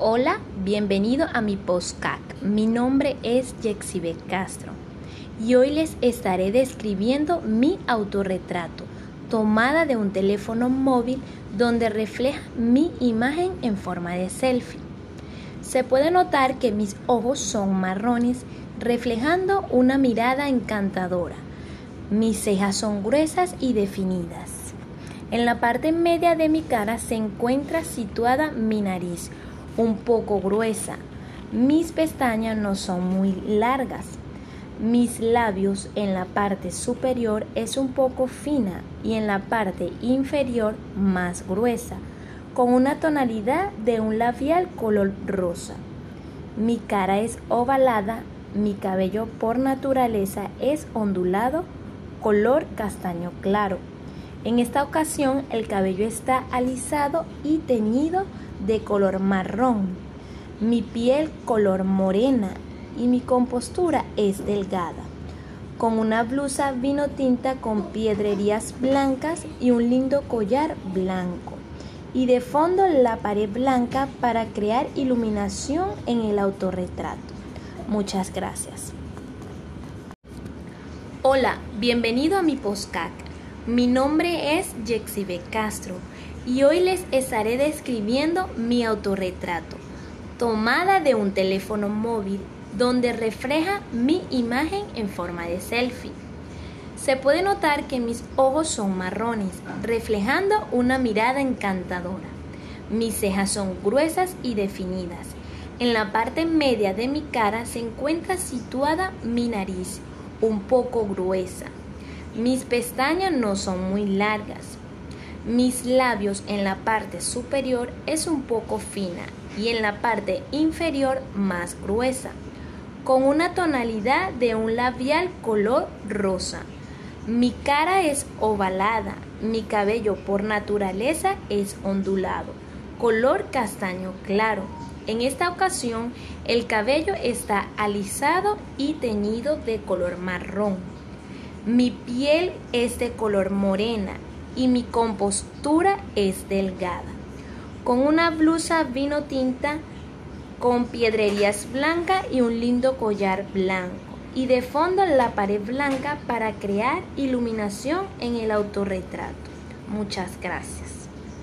Hola, bienvenido a mi postcac. Mi nombre es Yexibe Castro y hoy les estaré describiendo mi autorretrato, tomada de un teléfono móvil donde refleja mi imagen en forma de selfie. Se puede notar que mis ojos son marrones, reflejando una mirada encantadora. Mis cejas son gruesas y definidas. En la parte media de mi cara se encuentra situada mi nariz, un poco gruesa. Mis pestañas no son muy largas. Mis labios en la parte superior es un poco fina y en la parte inferior más gruesa, con una tonalidad de un labial color rosa. Mi cara es ovalada, mi cabello por naturaleza es ondulado, color castaño claro. En esta ocasión el cabello está alisado y teñido de color marrón, mi piel color morena y mi compostura es delgada, con una blusa vino tinta con piedrerías blancas y un lindo collar blanco. Y de fondo la pared blanca para crear iluminación en el autorretrato. Muchas gracias. Hola, bienvenido a mi postcac. Mi nombre es Yexibe Castro y hoy les estaré describiendo mi autorretrato, tomada de un teléfono móvil donde refleja mi imagen en forma de selfie. Se puede notar que mis ojos son marrones, reflejando una mirada encantadora. Mis cejas son gruesas y definidas. En la parte media de mi cara se encuentra situada mi nariz, un poco gruesa. Mis pestañas no son muy largas. Mis labios en la parte superior es un poco fina y en la parte inferior más gruesa, con una tonalidad de un labial color rosa. Mi cara es ovalada, mi cabello por naturaleza es ondulado, color castaño claro. En esta ocasión el cabello está alisado y teñido de color marrón. Mi piel es de color morena y mi compostura es delgada, con una blusa vino tinta con piedrerías blancas y un lindo collar blanco, y de fondo la pared blanca para crear iluminación en el autorretrato. Muchas gracias.